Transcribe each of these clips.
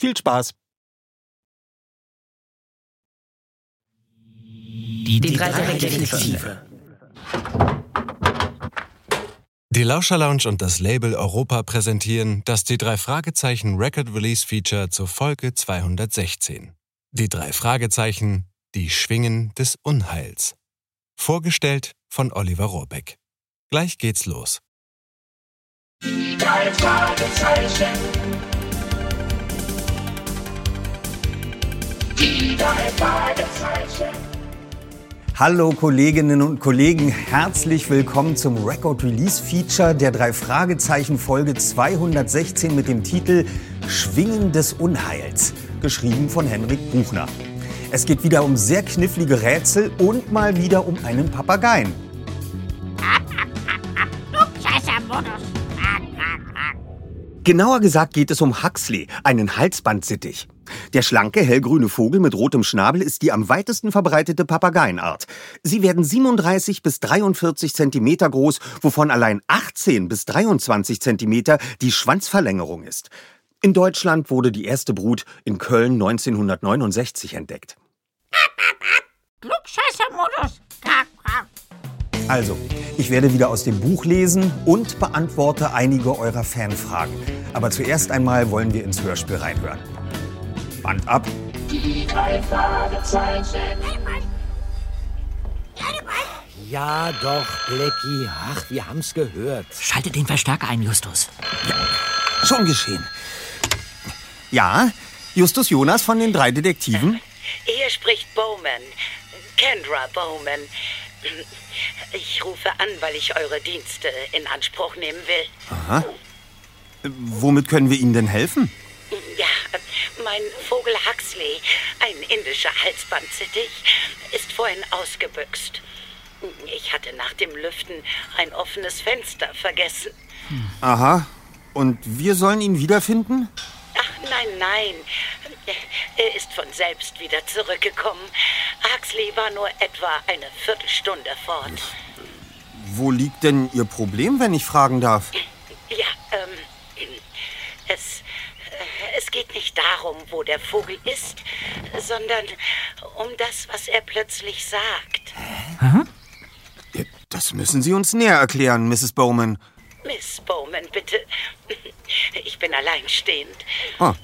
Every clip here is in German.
Viel Spaß! Die, die drei Detektive. Die Lauscher Lounge und das Label Europa präsentieren das die drei Fragezeichen Record Release Feature zur Folge 216. Die drei Fragezeichen, die Schwingen des Unheils. Vorgestellt von Oliver Rohrbeck. Gleich geht's los. Die drei Fragezeichen. Hallo Kolleginnen und Kollegen, herzlich willkommen zum Record Release Feature der drei Fragezeichen Folge 216 mit dem Titel Schwingen des Unheils, geschrieben von Henrik Buchner. Es geht wieder um sehr knifflige Rätsel und mal wieder um einen Papageien. Genauer gesagt geht es um Huxley, einen Halsbandsittich. Der schlanke, hellgrüne Vogel mit rotem Schnabel ist die am weitesten verbreitete Papageienart. Sie werden 37 bis 43 Zentimeter groß, wovon allein 18 bis 23 Zentimeter die Schwanzverlängerung ist. In Deutschland wurde die erste Brut in Köln 1969 entdeckt. Klugscheißer-Modus. Also, ich werde wieder aus dem Buch lesen und beantworte einige eurer Fanfragen. Aber zuerst einmal wollen wir ins Hörspiel reinhören. Band ab. Die drei Fragezeichen. Ja, doch, Blackie. Ach, wir haben's gehört. Schalte den Verstärker ein, Justus. Schon geschehen. Ja, Justus Jonas von den drei Detektiven. Hier spricht Bowman. Kendra Bowman. Ich rufe an, weil ich eure Dienste in Anspruch nehmen will. Aha. Womit können wir Ihnen denn helfen? Ja, mein Vogel Huxley, ein indischer Halsbandsittich, ist vorhin ausgebüxt. Ich hatte nach dem Lüften ein offenes Fenster vergessen. Aha. Und wir sollen ihn wiederfinden? Ach, nein, nein. Er ist von selbst wieder zurückgekommen. Huxley war nur etwa eine Viertelstunde fort. Wo liegt denn Ihr Problem, wenn ich fragen darf? Ja, ähm, es, es geht nicht darum, wo der Vogel ist, sondern um das, was er plötzlich sagt. Das müssen Sie uns näher erklären, Mrs. Bowman. Miss Bowman, bitte. Ich bin alleinstehend. Ah,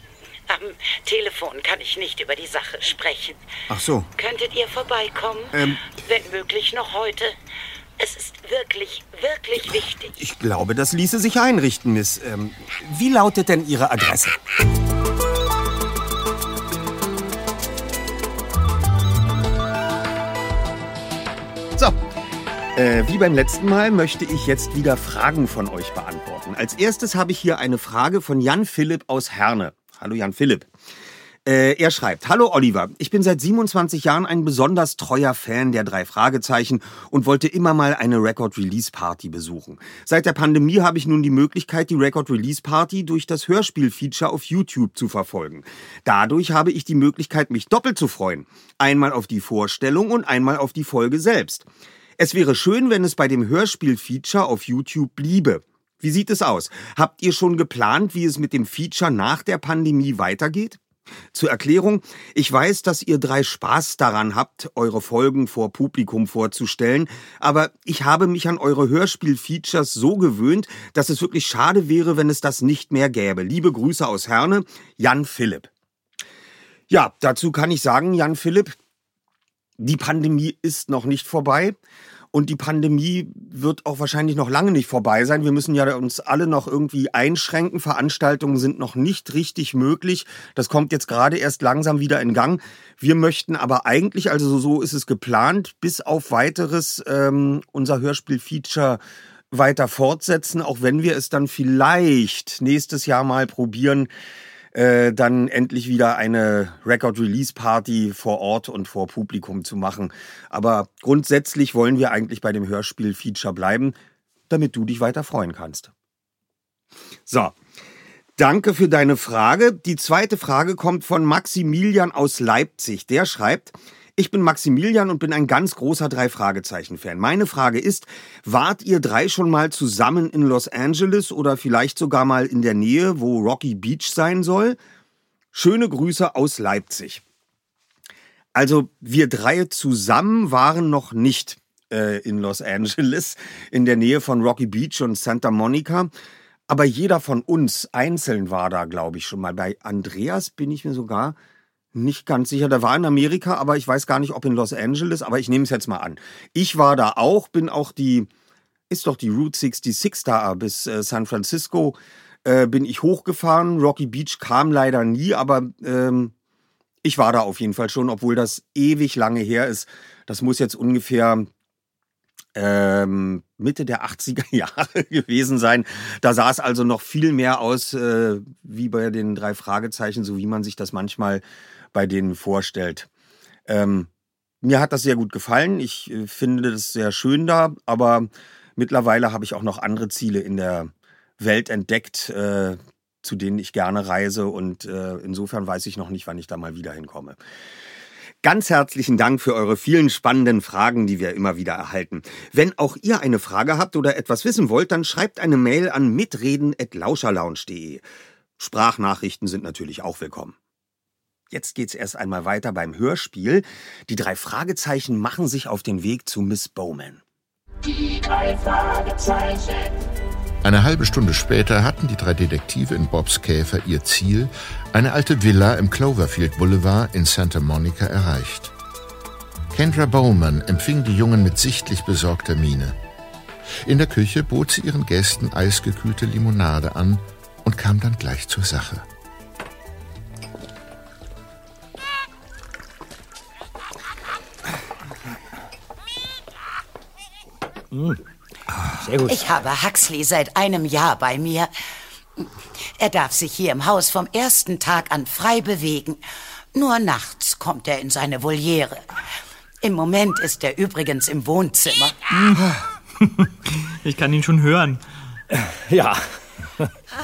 Am Telefon kann ich nicht über die Sache sprechen. ach so. Könntet ihr vorbeikommen? Ähm. Wenn möglich noch heute. Es ist wirklich, wirklich wichtig. Ich glaube, das ließe sich einrichten, Miss. Ähm, wie lautet denn Ihre Adresse? So, Äh, wie beim letzten Mal möchte ich jetzt wieder Fragen von euch beantworten. Als erstes habe ich hier eine Frage von Jan Philipp aus Herne. Hallo Jan Philipp. Äh, er schreibt, Hallo Oliver, ich bin seit 27 Jahren ein besonders treuer Fan der drei Fragezeichen und wollte immer mal eine Record-Release-Party besuchen. Seit der Pandemie habe ich nun die Möglichkeit, die Record-Release-Party durch das Hörspiel-Feature auf YouTube zu verfolgen. Dadurch habe ich die Möglichkeit, mich doppelt zu freuen. Einmal auf die Vorstellung und einmal auf die Folge selbst. Es wäre schön, wenn es bei dem Hörspiel-Feature auf YouTube bliebe. Wie sieht es aus? Habt ihr schon geplant, wie es mit dem Feature nach der Pandemie weitergeht? Zur Erklärung, ich weiß, dass ihr drei Spaß daran habt, eure Folgen vor Publikum vorzustellen, aber ich habe mich an eure Hörspiel-Features so gewöhnt, dass es wirklich schade wäre, wenn es das nicht mehr gäbe. Liebe Grüße aus Herne, Jan Philipp. Ja, dazu kann ich sagen, Jan Philipp, die Pandemie ist noch nicht vorbei. Und die Pandemie wird auch wahrscheinlich noch lange nicht vorbei sein. Wir müssen ja uns alle noch irgendwie einschränken. Veranstaltungen sind noch nicht richtig möglich. Das kommt jetzt gerade erst langsam wieder in Gang. Wir möchten aber eigentlich, also so ist es geplant, bis auf weiteres ähm, unser Hörspiel-Feature weiter fortsetzen, auch wenn wir es dann vielleicht nächstes Jahr mal probieren, äh, dann endlich wieder eine Record-Release-Party vor Ort und vor Publikum zu machen. Aber grundsätzlich wollen wir eigentlich bei dem Hörspiel-Feature bleiben, damit du dich weiter freuen kannst. So. Danke für deine Frage. Die zweite Frage kommt von Maximilian aus Leipzig. Der schreibt, ich bin Maximilian und bin ein ganz großer Drei-Fragezeichen-Fan. Meine Frage ist, wart ihr drei schon mal zusammen in Los Angeles oder vielleicht sogar mal in der Nähe, wo Rocky Beach sein soll? Schöne Grüße aus Leipzig. Also wir drei zusammen waren noch nicht äh, in Los Angeles, in der Nähe von Rocky Beach und Santa Monica. Aber jeder von uns einzeln war da, glaube ich, schon mal. Bei Andreas bin ich mir sogar nicht ganz sicher. Der war in Amerika, aber ich weiß gar nicht, ob in Los Angeles, aber ich nehme es jetzt mal an. Ich war da auch, bin auch die, ist doch die Route 66 da bis äh, San Francisco, äh, bin ich hochgefahren. Rocky Beach kam leider nie, aber ähm, ich war da auf jeden Fall schon, obwohl das ewig lange her ist. Das muss jetzt ungefähr ähm, Mitte der 80er Jahre gewesen sein. Da sah es also noch viel mehr aus äh, wie bei den drei Fragezeichen, so wie man sich das manchmal bei denen vorstellt. Ähm, mir hat das sehr gut gefallen. Ich äh, finde das sehr schön da, aber mittlerweile habe ich auch noch andere Ziele in der Welt entdeckt, äh, zu denen ich gerne reise und äh, insofern weiß ich noch nicht, wann ich da mal wieder hinkomme. Ganz herzlichen Dank für eure vielen spannenden Fragen, die wir immer wieder erhalten. Wenn auch ihr eine Frage habt oder etwas wissen wollt, dann schreibt eine Mail an mitreden@lauscherlounge.de. Sprachnachrichten sind natürlich auch willkommen. Jetzt geht's erst einmal weiter beim Hörspiel. Die drei Fragezeichen machen sich auf den Weg zu Miss Bowman. Die drei Fragezeichen. Eine halbe Stunde später hatten die drei Detektive in Bobs Käfer ihr Ziel, eine alte Villa im Cloverfield Boulevard in Santa Monica, erreicht. Kendra Bowman empfing die Jungen mit sichtlich besorgter Miene. In der Küche bot sie ihren Gästen eisgekühlte Limonade an und kam dann gleich zur Sache. Sehr gut. Ich habe Huxley seit einem Jahr bei mir. Er darf sich hier im Haus vom ersten Tag an frei bewegen. Nur nachts kommt er in seine Voliere. Im Moment ist er übrigens im Wohnzimmer. Ich kann ihn schon hören. Ja,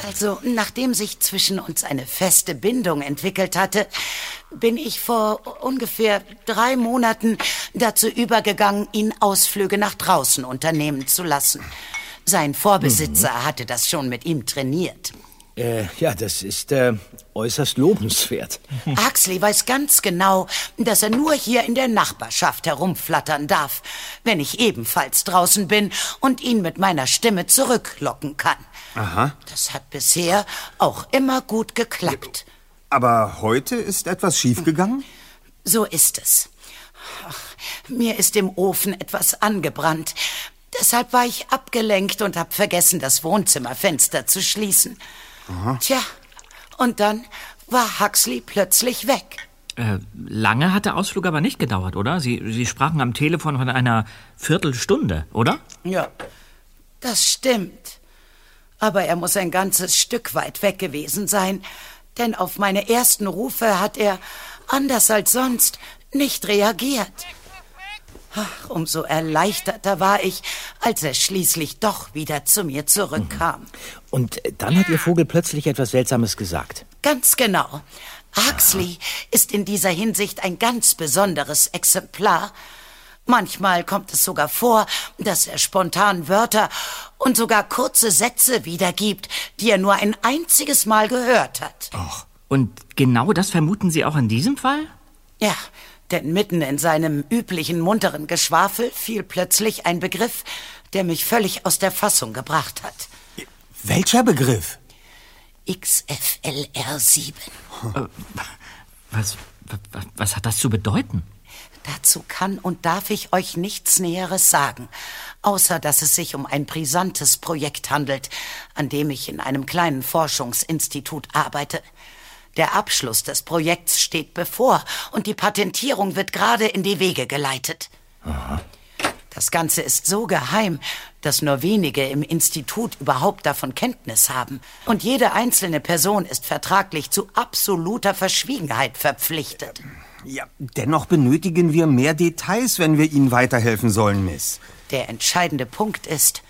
Also, nachdem sich zwischen uns eine feste Bindung entwickelt hatte, bin ich vor ungefähr drei Monaten dazu übergegangen, ihn Ausflüge nach draußen unternehmen zu lassen. Sein Vorbesitzer hatte das schon mit ihm trainiert. äh, ja, das ist äh, äußerst lobenswert. Huxley weiß ganz genau, dass er nur hier in der Nachbarschaft herumflattern darf, wenn ich ebenfalls draußen bin und ihn mit meiner Stimme zurücklocken kann. Aha. Das hat bisher auch immer gut geklappt. Aber heute ist etwas schiefgegangen? So ist es. Ach, Mir ist im Ofen etwas angebrannt. Deshalb war ich abgelenkt und hab vergessen, das Wohnzimmerfenster zu schließen. Tja, und dann war Huxley plötzlich weg. Äh, lange hat der Ausflug aber nicht gedauert, oder? Sie, Sie sprachen am Telefon von einer Viertelstunde, oder? Ja, das stimmt. Aber er muss ein ganzes Stück weit weg gewesen sein, denn auf meine ersten Rufe hat er, anders als sonst, nicht reagiert. Ach, umso erleichterter war ich, als er schließlich doch wieder zu mir zurückkam. Und dann hat Ihr Vogel plötzlich etwas Seltsames gesagt. Ganz genau. Huxley ist in dieser Hinsicht ein ganz besonderes Exemplar. Manchmal kommt es sogar vor, dass er spontan Wörter und sogar kurze Sätze wiedergibt, die er nur ein einziges Mal gehört hat. Ach. Und genau das vermuten Sie auch in diesem Fall? Ja, denn mitten in seinem üblichen munteren Geschwafel fiel plötzlich ein Begriff, der mich völlig aus der Fassung gebracht hat. Welcher Begriff? XFLR7. Äh, was, was, was hat das zu bedeuten? Dazu kann und darf ich euch nichts Näheres sagen, außer dass es sich um ein brisantes Projekt handelt, an dem ich in einem kleinen Forschungsinstitut arbeite. Der Abschluss des Projekts steht bevor und die Patentierung wird gerade in die Wege geleitet. Aha. Das Ganze ist so geheim, dass nur wenige im Institut überhaupt davon Kenntnis haben. Und jede einzelne Person ist vertraglich zu absoluter Verschwiegenheit verpflichtet. Ja, dennoch benötigen wir mehr Details, wenn wir Ihnen weiterhelfen sollen, Miss. Der entscheidende Punkt ist,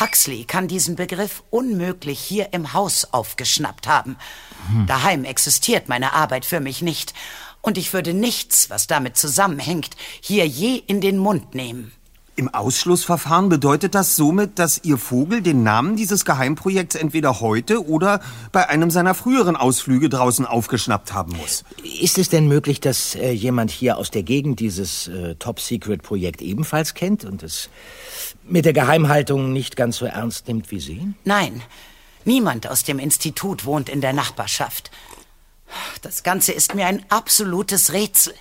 Huxley kann diesen Begriff unmöglich hier im Haus aufgeschnappt haben. Hm. Daheim existiert meine Arbeit für mich nicht. Und ich würde nichts, was damit zusammenhängt, hier je in den Mund nehmen. Im Ausschlussverfahren bedeutet das somit, dass Ihr Vogel den Namen dieses Geheimprojekts entweder heute oder bei einem seiner früheren Ausflüge draußen aufgeschnappt haben muss. Ist es denn möglich, dass äh, jemand hier aus der Gegend dieses äh, Top-Secret-Projekt ebenfalls kennt und es mit der Geheimhaltung nicht ganz so ernst nimmt wie Sie? Nein, niemand aus dem Institut wohnt in der Nachbarschaft. Das Ganze ist mir ein absolutes Rätsel.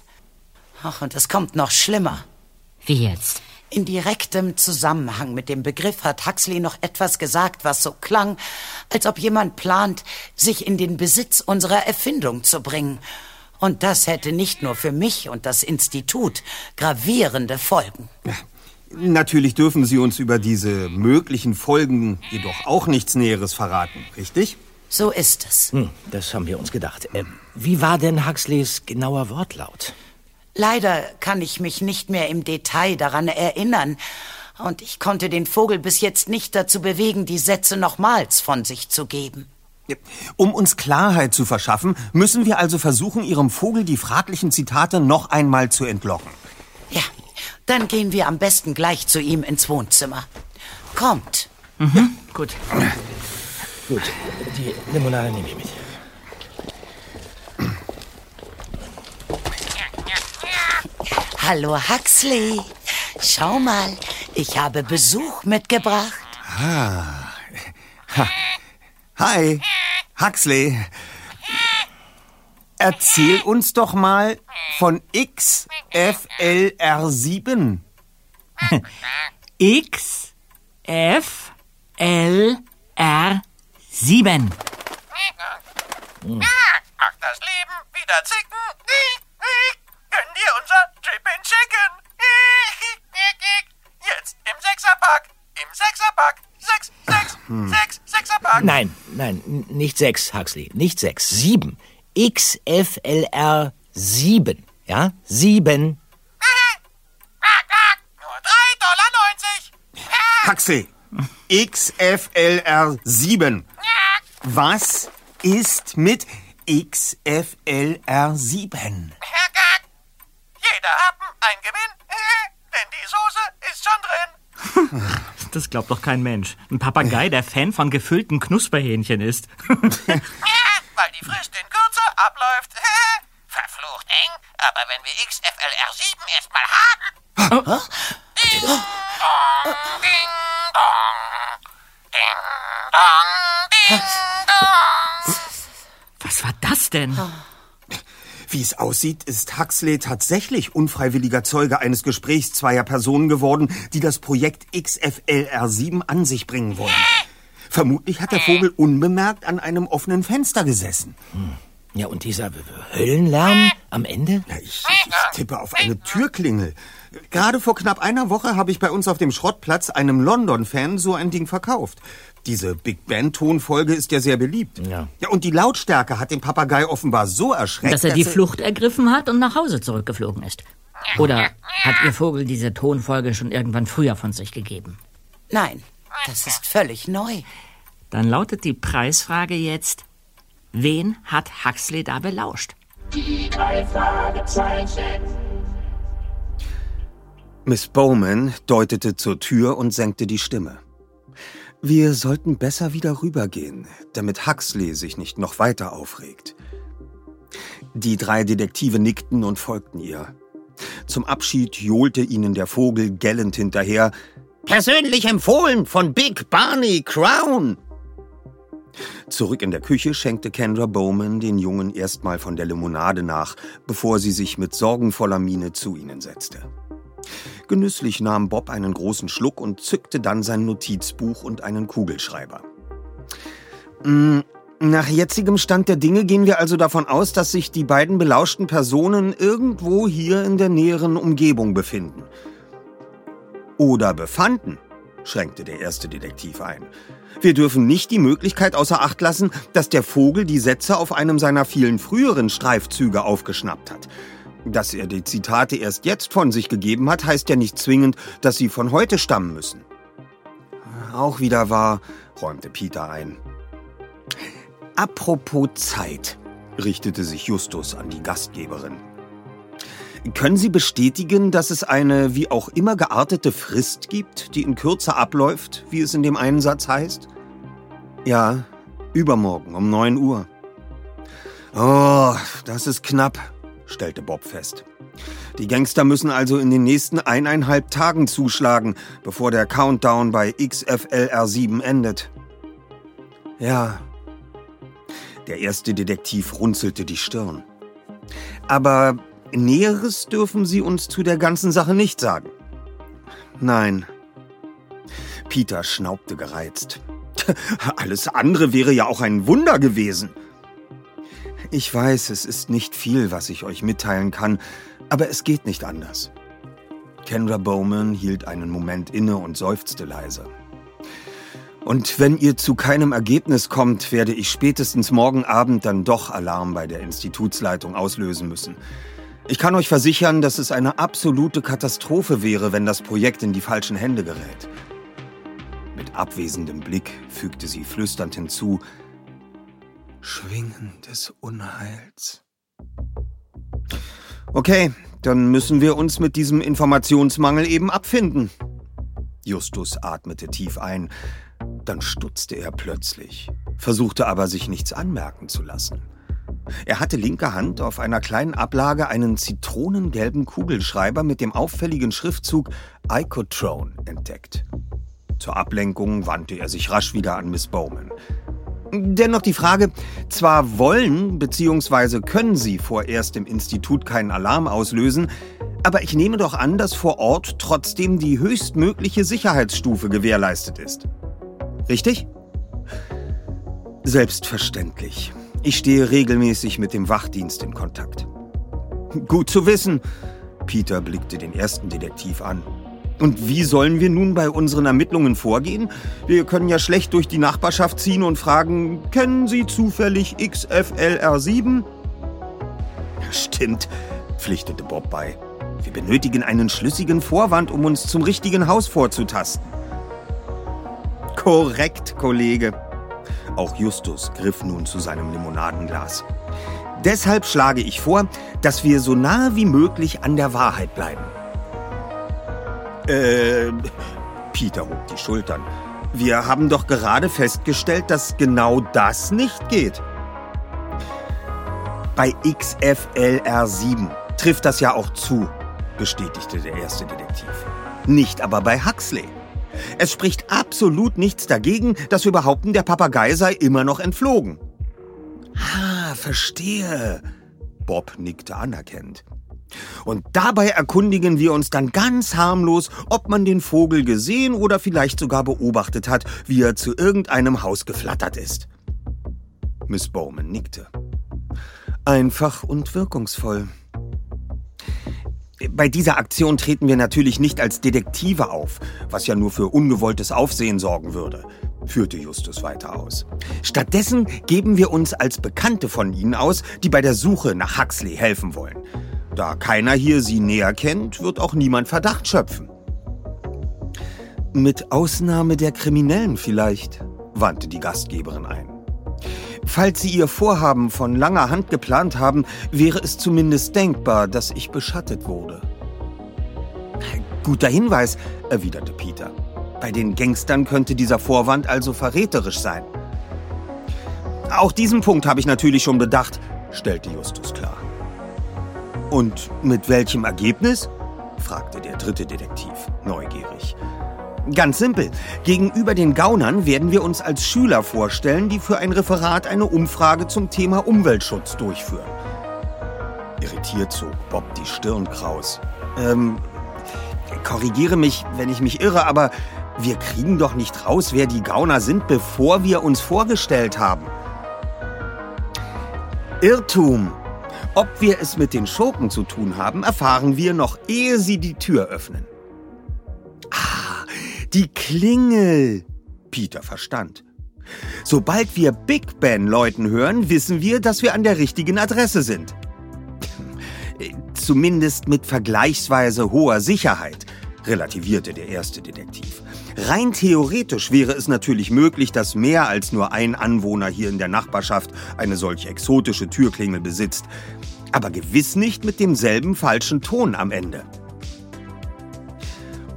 Ach, und es kommt noch schlimmer. Wie jetzt? In direktem Zusammenhang mit dem Begriff hat Huxley noch etwas gesagt, was so klang, als ob jemand plant, sich in den Besitz unserer Erfindung zu bringen. Und das hätte nicht nur für mich und das Institut gravierende Folgen. Natürlich dürfen Sie uns über diese möglichen Folgen jedoch auch nichts Näheres verraten, richtig? So ist es. Hm, das haben wir uns gedacht. Äh, wie war denn Huxleys genauer Wortlaut? Leider kann ich mich nicht mehr im Detail daran erinnern. Und ich konnte den Vogel bis jetzt nicht dazu bewegen, die Sätze nochmals von sich zu geben. Um uns Klarheit zu verschaffen, müssen wir also versuchen, Ihrem Vogel die fraglichen Zitate noch einmal zu entlocken. Ja, dann gehen wir am besten gleich zu ihm ins Wohnzimmer. Kommt. Mhm, ja. Gut. Gut, die Limonade nehme ich mit. Hallo Huxley. Schau mal, ich habe Besuch mitgebracht. Ah. Ha. Hi, Huxley. Erzähl uns doch mal von XFLR7. XFLR7. Ach, das Leben wieder zicken. Gönn dir unser and Chicken. Jetzt im Sechserpack. Im Sechserpack. Sechs, sechs, hm. sechs, Sechserpack. Nein, nein, nicht sechs, Huxley. Nicht sechs, sieben. XFLR sieben. Ja, sieben. Nur drei Dollar. Huxley, XFLR sieben. Was ist mit XFLR sieben? Jeder Happen ein Gewinn, denn die Soße ist schon drin. Das glaubt doch kein Mensch. Ein Papagei, der Fan von gefüllten Knusperhähnchen ist. Weil die Frist in Kürze abläuft. Verflucht eng, aber wenn wir XFLR7 erstmal haben. Oh. Ding dong, ding dong, ding dong, ding dong. Was war das denn? Wie es aussieht, ist Huxley tatsächlich unfreiwilliger Zeuge eines Gesprächs zweier Personen geworden, die das Projekt XFLR7 an sich bringen wollen. Vermutlich hat der Vogel unbemerkt an einem offenen Fenster gesessen. Hm. Ja, und dieser Höllenlärm am Ende? Ja, ich, ich tippe auf eine Türklingel. Gerade vor knapp einer Woche habe ich bei uns auf dem Schrottplatz einem London-Fan so ein Ding verkauft. Diese Big Band-Tonfolge ist ja sehr beliebt. Ja. ja. Und die Lautstärke hat den Papagei offenbar so erschreckt, Dass er die Flucht ergriffen hat und nach Hause zurückgeflogen ist. Oder hat Ihr Vogel diese Tonfolge schon irgendwann früher von sich gegeben? Nein, das ist völlig neu. Dann lautet die Preisfrage jetzt, wen hat Huxley da belauscht? Die drei Fragezeichen. Miss Bowman deutete zur Tür und senkte die Stimme. Wir sollten besser wieder rübergehen, damit Huxley sich nicht noch weiter aufregt. Die drei Detektive nickten und folgten ihr. Zum Abschied johlte ihnen der Vogel gellend hinterher. Persönlich empfohlen von Big Barney Crown! Zurück in der Küche schenkte Kendra Bowman den Jungen erstmal von der Limonade nach, bevor sie sich mit sorgenvoller Miene zu ihnen setzte. Genüsslich nahm Bob einen großen Schluck und zückte dann sein Notizbuch und einen Kugelschreiber. Mm, Nach jetzigem Stand der Dinge gehen wir also davon aus, dass sich die beiden belauschten Personen irgendwo hier in der näheren Umgebung befinden. Oder befanden, schränkte der erste Detektiv ein. Wir dürfen nicht die Möglichkeit außer Acht lassen, dass der Vogel die Sätze auf einem seiner vielen früheren Streifzüge aufgeschnappt hat. Dass er die Zitate erst jetzt von sich gegeben hat, heißt ja nicht zwingend, dass sie von heute stammen müssen. Auch wieder wahr, räumte Peter ein. Apropos Zeit, richtete sich Justus an die Gastgeberin. Können Sie bestätigen, dass es eine wie auch immer geartete Frist gibt, die in Kürze abläuft, wie es in dem einen Satz heißt? Ja, übermorgen um 9 Uhr. Oh, das ist knapp, stellte Bob fest. Die Gangster müssen also in den nächsten eineinhalb Tagen zuschlagen, bevor der Countdown bei XFLR7 endet. Ja. Der erste Detektiv runzelte die Stirn. Aber Näheres dürfen Sie uns zu der ganzen Sache nicht sagen. Nein. Peter schnaubte gereizt. Alles andere wäre ja auch ein Wunder gewesen. Ich weiß, es ist nicht viel, was ich euch mitteilen kann, aber es geht nicht anders. Kendra Bowman hielt einen Moment inne und seufzte leise. Und wenn ihr zu keinem Ergebnis kommt, werde ich spätestens morgen Abend dann doch Alarm bei der Institutsleitung auslösen müssen. Ich kann euch versichern, dass es eine absolute Katastrophe wäre, wenn das Projekt in die falschen Hände gerät. Mit abwesendem Blick fügte sie flüsternd hinzu, Schwingen des Unheils. Okay, dann müssen wir uns mit diesem Informationsmangel eben abfinden. Justus atmete tief ein, dann stutzte er plötzlich, versuchte aber sich nichts anmerken zu lassen. Er hatte linker Hand auf einer kleinen Ablage einen zitronengelben Kugelschreiber mit dem auffälligen Schriftzug Icotrone entdeckt. Zur Ablenkung wandte er sich rasch wieder an Miss Bowman. Dennoch die Frage, zwar wollen bzw. können Sie vorerst im Institut keinen Alarm auslösen, aber ich nehme doch an, dass vor Ort trotzdem die höchstmögliche Sicherheitsstufe gewährleistet ist. Richtig? Selbstverständlich. Ich stehe regelmäßig mit dem Wachdienst in Kontakt. Gut zu wissen. Peter blickte den ersten Detektiv an. Und wie sollen wir nun bei unseren Ermittlungen vorgehen? Wir können ja schlecht durch die Nachbarschaft ziehen und fragen, kennen Sie zufällig XFLR7? Stimmt, pflichtete Bob bei. Wir benötigen einen schlüssigen Vorwand, um uns zum richtigen Haus vorzutasten. Korrekt, Kollege. Auch Justus griff nun zu seinem Limonadenglas. Deshalb schlage ich vor, dass wir so nahe wie möglich an der Wahrheit bleiben. Äh, Peter hob die Schultern. Wir haben doch gerade festgestellt, dass genau das nicht geht. Bei XFLR7 trifft das ja auch zu, bestätigte der erste Detektiv. Nicht aber bei Huxley. Es spricht absolut nichts dagegen, dass wir behaupten, der Papagei sei immer noch entflogen. Ah, verstehe. Bob nickte anerkennend. Und dabei erkundigen wir uns dann ganz harmlos, ob man den Vogel gesehen oder vielleicht sogar beobachtet hat, wie er zu irgendeinem Haus geflattert ist. Miss Bowman nickte. Einfach und wirkungsvoll. Bei dieser Aktion treten wir natürlich nicht als Detektive auf, was ja nur für ungewolltes Aufsehen sorgen würde, führte Justus weiter aus. Stattdessen geben wir uns als Bekannte von Ihnen aus, die bei der Suche nach Huxley helfen wollen. Da keiner hier Sie näher kennt, wird auch niemand Verdacht schöpfen. Mit Ausnahme der Kriminellen vielleicht, wandte die Gastgeberin ein. Falls Sie Ihr Vorhaben von langer Hand geplant haben, wäre es zumindest denkbar, dass ich beschattet wurde. Guter Hinweis, erwiderte Peter. Bei den Gangstern könnte dieser Vorwand also verräterisch sein. Auch diesen Punkt habe ich natürlich schon bedacht, stellte Justus klar. Und mit welchem Ergebnis? fragte der dritte Detektiv, neugierig. Ganz simpel. Gegenüber den Gaunern werden wir uns als Schüler vorstellen, die für ein Referat eine Umfrage zum Thema Umweltschutz durchführen. Irritiert zog Bob die Stirn kraus. Ähm, korrigiere mich, wenn ich mich irre, aber wir kriegen doch nicht raus, wer die Gauner sind, bevor wir uns vorgestellt haben. Irrtum. Ob wir es mit den Schurken zu tun haben, erfahren wir noch, ehe sie die Tür öffnen. Die Klingel. Peter verstand. Sobald wir Big Ben läuten hören, wissen wir, dass wir an der richtigen Adresse sind. Zumindest mit vergleichsweise hoher Sicherheit, relativierte der erste Detektiv. Rein theoretisch wäre es natürlich möglich, dass mehr als nur ein Anwohner hier in der Nachbarschaft eine solch exotische Türklingel besitzt. Aber gewiss nicht mit demselben falschen Ton am Ende.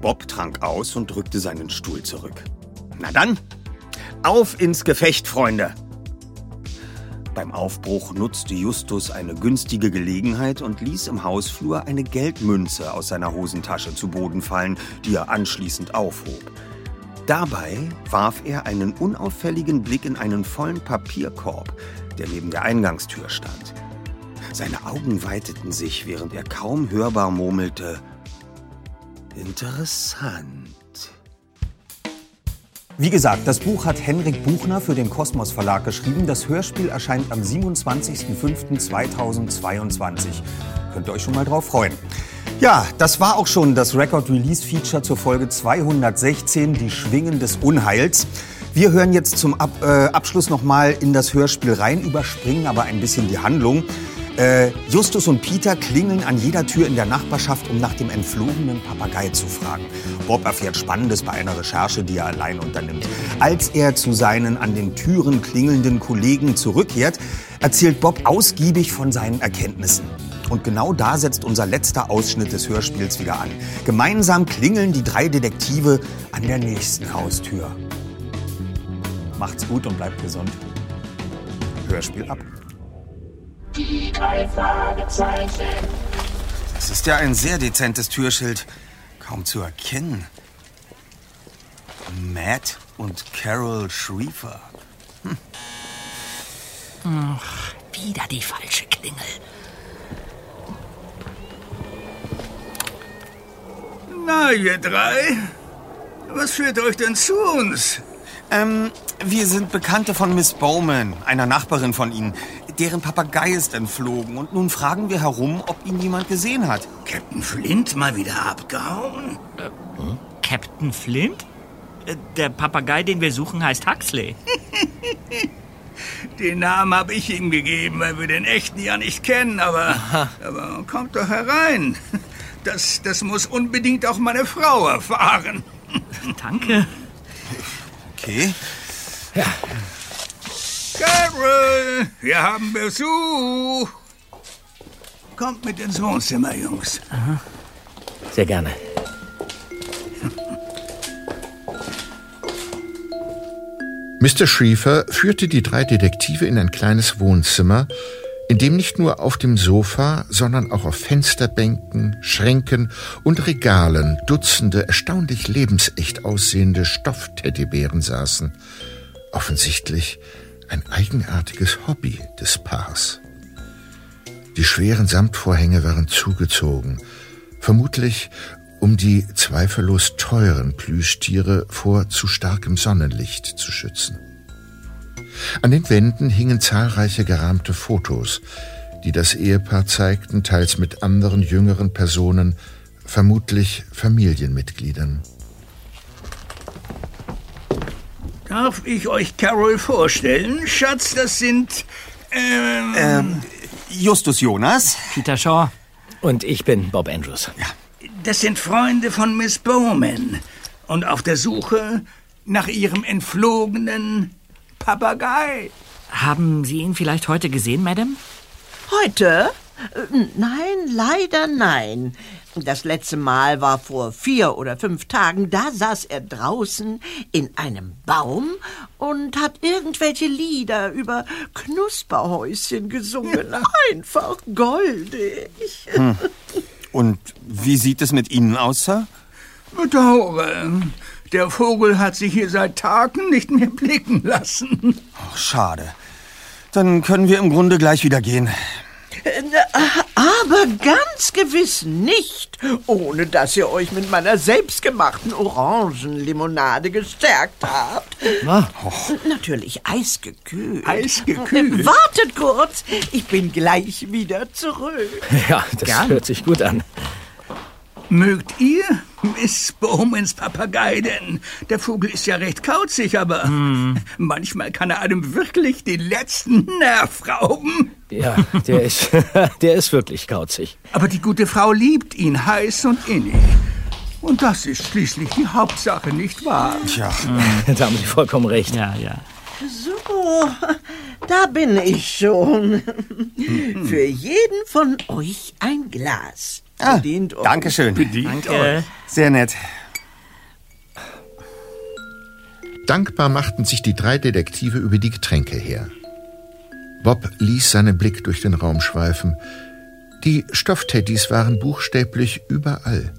Bob trank aus und drückte seinen Stuhl zurück. Na dann, auf ins Gefecht, Freunde! Beim Aufbruch nutzte Justus eine günstige Gelegenheit und ließ im Hausflur eine Geldmünze aus seiner Hosentasche zu Boden fallen, die er anschließend aufhob. Dabei warf er einen unauffälligen Blick in einen vollen Papierkorb, der neben der Eingangstür stand. Seine Augen weiteten sich, während er kaum hörbar murmelte Interessant. Wie gesagt, das Buch hat Henrik Buchner für den Kosmos Verlag geschrieben. Das Hörspiel erscheint am 27.05.2022. Könnt ihr euch schon mal drauf freuen. Ja, das war auch schon das Record Release Feature zur Folge 216, die Schwingen des Unheils. Wir hören jetzt zum Ab äh, Abschluss nochmal in das Hörspiel rein, überspringen aber ein bisschen die Handlung. Äh, Justus und Peter klingeln an jeder Tür in der Nachbarschaft, um nach dem entflohenen Papagei zu fragen. Bob erfährt Spannendes bei einer Recherche, die er allein unternimmt. Als er zu seinen an den Türen klingelnden Kollegen zurückkehrt, erzählt Bob ausgiebig von seinen Erkenntnissen. Und genau da setzt unser letzter Ausschnitt des Hörspiels wieder an. Gemeinsam klingeln die drei Detektive an der nächsten Haustür. Macht's gut und bleibt gesund. Hörspiel ab. Die drei Fragezeichen. Das ist ja ein sehr dezentes Türschild. Kaum zu erkennen. Matt und Carol Schriefer. Hm. Ach, wieder die falsche Klingel. Na, ihr drei? Was führt euch denn zu uns? Ähm, wir sind Bekannte von Miss Bowman, einer Nachbarin von Ihnen. Deren Papagei ist entflogen und nun fragen wir herum, ob ihn jemand gesehen hat. Captain Flint mal wieder abgehauen? Hm? Captain Flint? Äh, der Papagei, den wir suchen, heißt Huxley. den Namen habe ich ihm gegeben, weil wir den echten ja nicht kennen, aber, aber kommt doch herein. Das, das muss unbedingt auch meine Frau erfahren. Danke. Okay. Ja, Carol, wir haben Besuch. Kommt mit ins Wohnzimmer, Jungs. sehr gerne. Mr. Schriefer führte die drei Detektive in ein kleines Wohnzimmer, in dem nicht nur auf dem Sofa, sondern auch auf Fensterbänken, Schränken und Regalen Dutzende erstaunlich lebensecht aussehende Stoffteddybären saßen. Offensichtlich ein eigenartiges Hobby des Paars. Die schweren Samtvorhänge waren zugezogen, vermutlich um die zweifellos teuren Plüschtiere vor zu starkem Sonnenlicht zu schützen. An den Wänden hingen zahlreiche gerahmte Fotos, die das Ehepaar zeigten, teils mit anderen jüngeren Personen, vermutlich Familienmitgliedern. Darf ich euch Carol vorstellen? Schatz, das sind. Ähm, Ähm, Justus Jonas. Peter Shaw. Und ich bin Bob Andrews. Das sind Freunde von Miss Bowman. Und auf der Suche nach ihrem entflogenen Papagei. Haben Sie ihn vielleicht heute gesehen, Madame? Heute? Äh, Nein, leider nein. Das letzte Mal war vor vier oder fünf Tagen. Da saß er draußen in einem Baum und hat irgendwelche Lieder über Knusperhäuschen gesungen. Einfach goldig. Und wie sieht es mit Ihnen aus, Sir? Bedauere. Der Vogel hat sich hier seit Tagen nicht mehr blicken lassen. Ach, schade. Dann können wir im Grunde gleich wieder gehen. Äh, Aber ganz gewiss nicht, ohne dass ihr euch mit meiner selbstgemachten Orangenlimonade gestärkt habt. Ah. Natürlich eisgekühlt. Eisgekühlt? Wartet kurz, ich bin gleich wieder zurück. Ja, das hört sich gut an. Mögt ihr Miss Bowmans Papagei denn? Der Vogel ist ja recht kauzig, aber manchmal kann er einem wirklich den letzten Nerv rauben. Ja, der ist, der ist wirklich kauzig. Aber die gute Frau liebt ihn heiß und innig. Und das ist schließlich die Hauptsache, nicht wahr? Tja, Da haben Sie vollkommen recht. Ja, ja. So, da bin ich schon. Für jeden von euch ein Glas. Ah, Bedient euch. danke schön. Danke. Sehr nett. Dankbar machten sich die drei Detektive über die Getränke her. Bob ließ seinen Blick durch den Raum schweifen. Die Stoffteddys waren buchstäblich überall.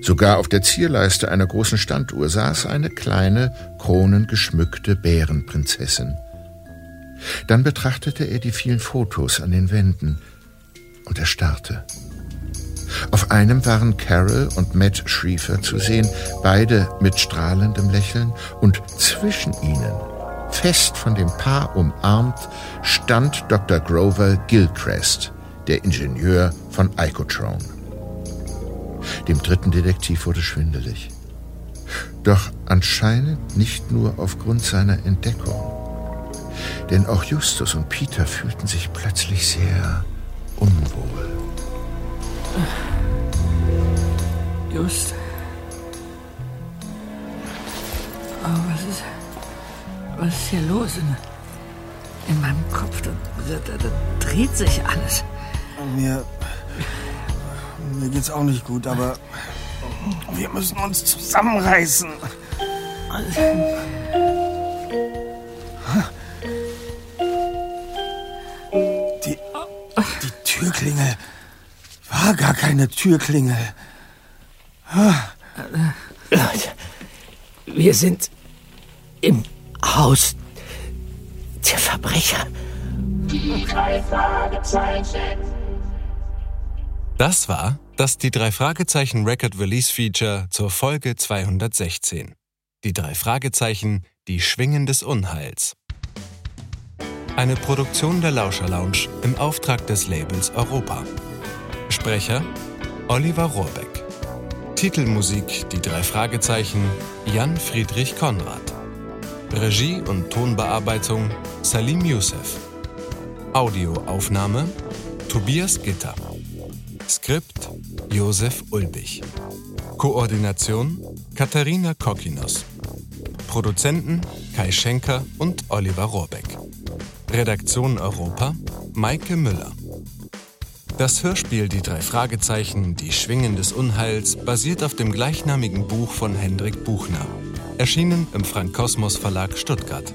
Sogar auf der Zierleiste einer großen Standuhr saß eine kleine, kronengeschmückte Bärenprinzessin. Dann betrachtete er die vielen Fotos an den Wänden und er starrte. Auf einem waren Carol und Matt Schriefer zu sehen, beide mit strahlendem Lächeln, und zwischen ihnen, fest von dem Paar umarmt, stand Dr. Grover Gilchrist, der Ingenieur von Icotron. Dem dritten Detektiv wurde schwindelig. Doch anscheinend nicht nur aufgrund seiner Entdeckung. Denn auch Justus und Peter fühlten sich plötzlich sehr unwohl. Just. Oh, was ist. Was ist hier los? In, in meinem Kopf, da, da, da, dreht sich alles. Mir. Mir geht's auch nicht gut, aber. Wir müssen uns zusammenreißen. Die. Die Türklingel. War gar keine Türklingel. Leute, wir sind im Haus der Verbrecher. Die drei Fragezeichen. Das war das Die drei Fragezeichen Record Release Feature zur Folge 216. Die drei Fragezeichen, die Schwingen des Unheils. Eine Produktion der Lauscher Lounge im Auftrag des Labels Europa. Sprecher Oliver Rohrbeck. Titelmusik Die drei Fragezeichen Jan Friedrich Konrad. Regie und Tonbearbeitung Salim Youssef. Audioaufnahme Tobias Gitter. Skript Josef Ulbich. Koordination Katharina Kokinos. Produzenten Kai Schenker und Oliver Rohrbeck. Redaktion Europa Maike Müller. Das Hörspiel Die drei Fragezeichen, die Schwingen des Unheils basiert auf dem gleichnamigen Buch von Hendrik Buchner. Erschienen im Frank Kosmos Verlag Stuttgart.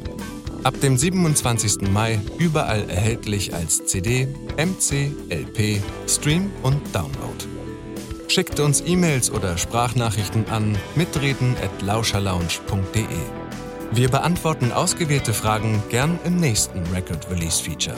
Ab dem 27. Mai überall erhältlich als CD, MC, LP, Stream und Download. Schickt uns E-Mails oder Sprachnachrichten an mitreden at lauscherlounge.de. Wir beantworten ausgewählte Fragen gern im nächsten Record Release Feature.